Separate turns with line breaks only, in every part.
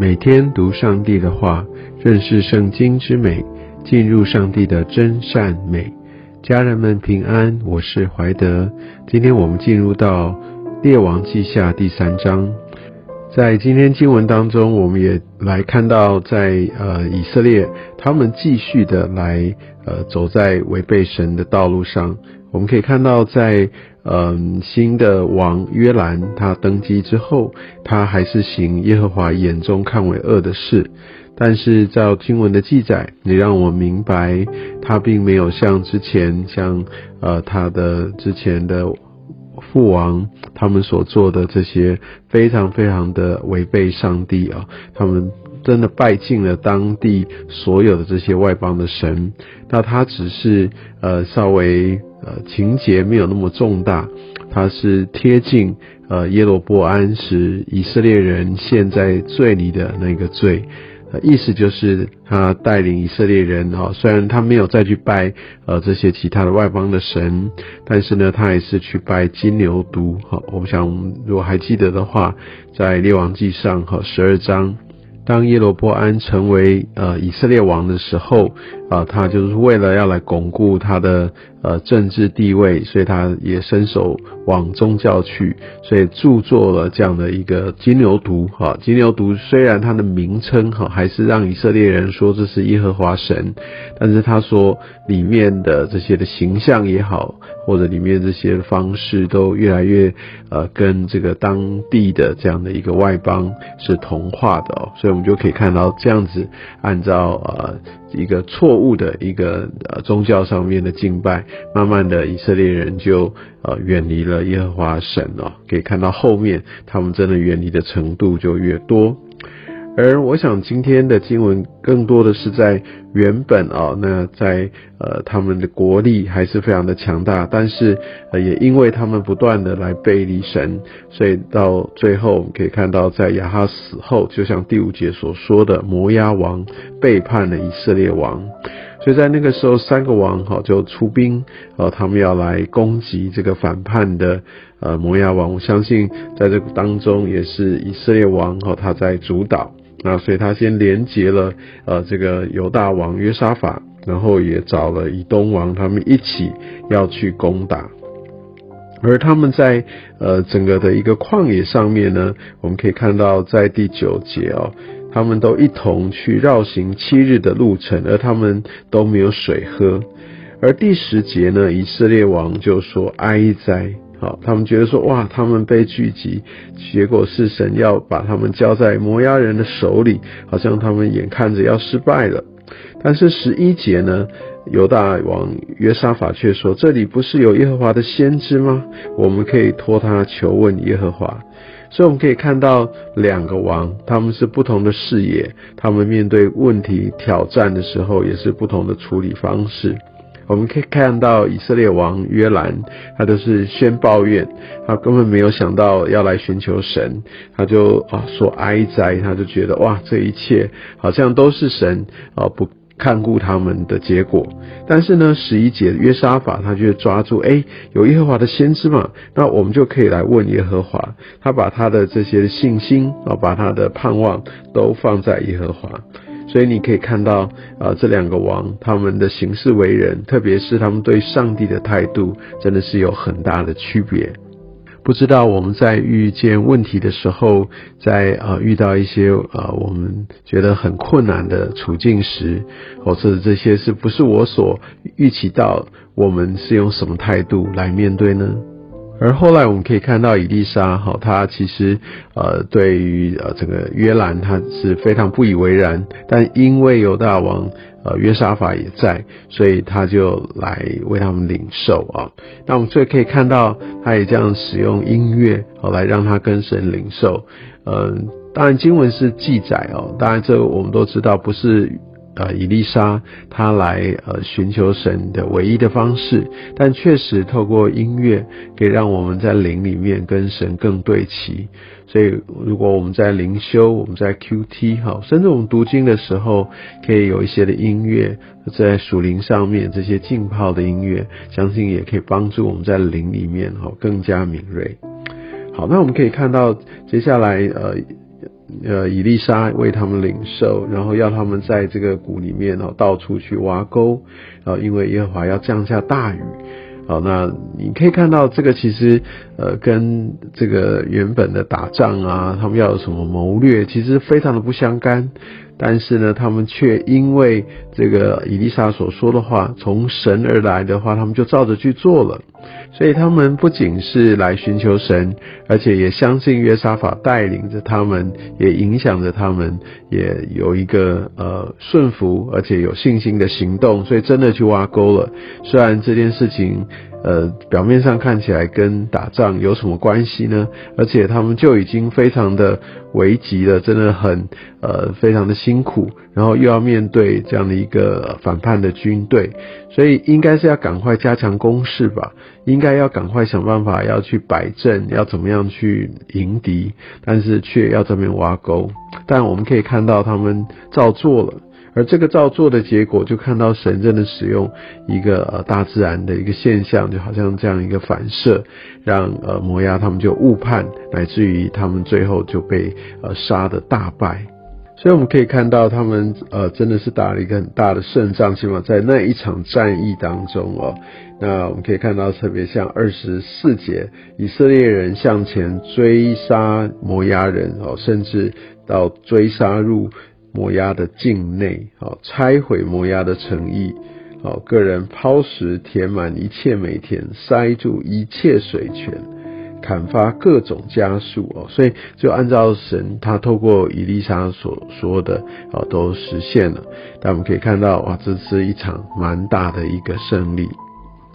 每天读上帝的话，认识圣经之美，进入上帝的真善美。家人们平安，我是怀德。今天我们进入到列王记下第三章。在今天经文当中，我们也来看到，在呃以色列，他们继续的来呃走在违背神的道路上。我们可以看到，在嗯新的王约兰他登基之后，他还是行耶和华眼中看为恶的事。但是照经文的记载，也让我明白，他并没有像之前像呃他的之前的。父王他们所做的这些非常非常的违背上帝啊，他们真的拜尽了当地所有的这些外邦的神。那他只是呃稍微呃情节没有那么重大，他是贴近呃耶罗波安使以色列人陷在罪里的那个罪。意思就是他带领以色列人哈，虽然他没有再去拜呃这些其他的外邦的神，但是呢，他也是去拜金牛犊哈。我们想，如果还记得的话，在列王记上哈十二章。当耶罗波安成为呃以色列王的时候，啊，他就是为了要来巩固他的呃政治地位，所以他也伸手往宗教去，所以著作了这样的一个金牛犊。哈，金牛犊虽然它的名称哈还是让以色列人说这是耶和华神，但是他说里面的这些的形象也好，或者里面这些方式都越来越呃跟这个当地的这样的一个外邦是同化的哦，所以。我们就可以看到，这样子按照呃一个错误的一个呃宗教上面的敬拜，慢慢的以色列人就呃远离了耶和华神哦。可以看到后面他们真的远离的程度就越多。而我想今天的经文更多的是在原本啊，那在呃他们的国力还是非常的强大，但是呃也因为他们不断的来背离神，所以到最后我们可以看到，在亚哈死后，就像第五节所说的，摩押王背叛了以色列王，所以在那个时候，三个王哈就出兵，呃他们要来攻击这个反叛的呃摩押王。我相信在这个当中，也是以色列王哈他在主导。那所以他先连接了呃这个犹大王约沙法，然后也找了以东王，他们一起要去攻打。而他们在呃整个的一个旷野上面呢，我们可以看到在第九节哦，他们都一同去绕行七日的路程，而他们都没有水喝。而第十节呢，以色列王就说哀哉。好，他们觉得说，哇，他们被聚集，结果是神要把他们交在摩押人的手里，好像他们眼看着要失败了。但是十一节呢，犹大王约沙法却说，这里不是有耶和华的先知吗？我们可以托他求问耶和华。所以我们可以看到两个王，他们是不同的视野，他们面对问题挑战的时候，也是不同的处理方式。我们可以看到以色列王约兰，他都是先抱怨，他根本没有想到要来寻求神，他就啊说哀哉，他就觉得哇，这一切好像都是神啊不看顾他们的结果。但是呢，十一节约沙法他就抓住，哎，有耶和华的先知嘛，那我们就可以来问耶和华。他把他的这些信心啊，把他的盼望都放在耶和华。所以你可以看到，啊，这两个王他们的行事为人，特别是他们对上帝的态度，真的是有很大的区别。不知道我们在遇见问题的时候，在啊遇到一些啊我们觉得很困难的处境时，或者这些是不是我所预期到，我们是用什么态度来面对呢？而后来我们可以看到，伊丽莎哈，她其实呃对于呃整个约兰，她是非常不以为然。但因为犹大王呃约沙法也在，所以他就来为他们领受啊。那我们所以可以看到，他也这样使用音乐哦来让他跟神领受。嗯，当然经文是记载哦，当然这我们都知道不是。呃，以丽莎她来呃寻求神的唯一的方式，但确实透过音乐可以让我们在灵里面跟神更对齐。所以，如果我们在灵修，我们在 QT 哈，甚至我们读经的时候，可以有一些的音乐在属灵上面，这些浸泡的音乐，相信也可以帮助我们在灵里面哈更加敏锐。好，那我们可以看到接下来呃。呃以利沙为他们领受，然后要他们在这个谷里面哦到处去挖沟，然后因为耶和华要降下大雨。好，那你可以看到这个其实，呃，跟这个原本的打仗啊，他们要有什么谋略，其实非常的不相干。但是呢，他们却因为这个伊丽莎所说的话，从神而来的话，他们就照着去做了。所以他们不仅是来寻求神，而且也相信约沙法带领着他们，也影响着他们，也有一个呃顺服而且有信心的行动。所以真的去挖沟了。虽然这件事情。呃，表面上看起来跟打仗有什么关系呢？而且他们就已经非常的危急了，真的很呃非常的辛苦，然后又要面对这样的一个反叛的军队，所以应该是要赶快加强攻势吧，应该要赶快想办法要去摆阵，要怎么样去迎敌，但是却要这边挖沟，但我们可以看到他们照做了。而这个照做的结果，就看到神真的使用一个呃大自然的一个现象，就好像这样一个反射，让呃摩押他们就误判，乃至于他们最后就被呃杀的大败。所以我们可以看到，他们呃真的是打了一个很大的胜仗，起码在那一场战役当中哦。那我们可以看到，特别像二十四节，以色列人向前追杀摩押人哦，甚至到追杀入。摩押的境内，好拆毁摩押的城邑，好个人抛石填满一切美田，塞住一切水泉，砍伐各种家树哦，所以就按照神他透过以利沙所说的哦，都实现了。但我们可以看到，哇，这是一场蛮大的一个胜利。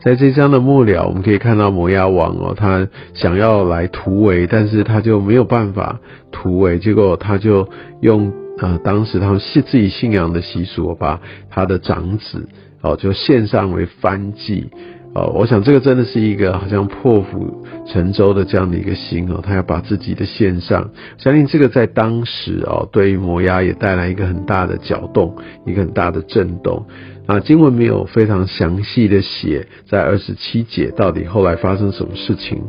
在这章的末了，我们可以看到摩押王哦，他想要来突围，但是他就没有办法突围，结果他就用。呃，当时他们信自己信仰的习俗，把他的长子哦，就献上为藩祭哦。我想这个真的是一个好像破釜沉舟的这样的一个心哦，他要把自己的献上。相信这个在当时哦，对于摩押也带来一个很大的搅动，一个很大的震动。啊，经文没有非常详细的写在二十七节到底后来发生什么事情，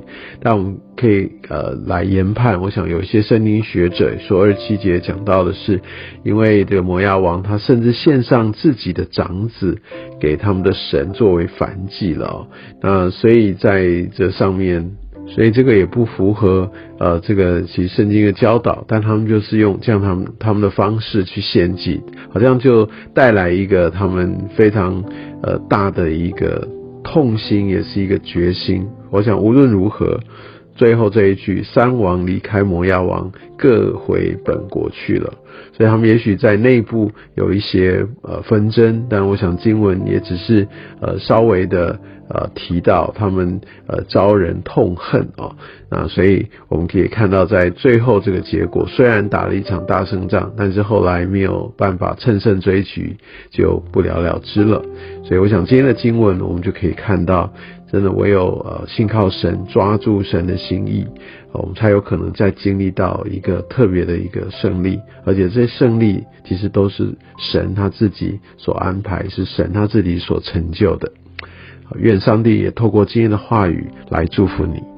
但我们可以呃来研判。我想有一些圣经学者说二十七节讲到的是，因为这个摩亚王他甚至献上自己的长子给他们的神作为反祭了，那所以在这上面。所以这个也不符合呃这个其实圣经的教导，但他们就是用这样他们他们的方式去献祭，好像就带来一个他们非常呃大的一个痛心，也是一个决心。我想无论如何，最后这一句三王离开摩亚王，各回本国去了。所以他们也许在内部有一些呃纷争，但我想经文也只是呃稍微的呃提到他们呃招人痛恨哦，那所以我们可以看到在最后这个结果，虽然打了一场大胜仗，但是后来没有办法乘胜追击，就不了了之了。所以我想今天的经文，我们就可以看到，真的唯有呃信靠神，抓住神的心意。我们才有可能再经历到一个特别的一个胜利，而且这些胜利其实都是神他自己所安排，是神他自己所成就的。愿上帝也透过今天的话语来祝福你。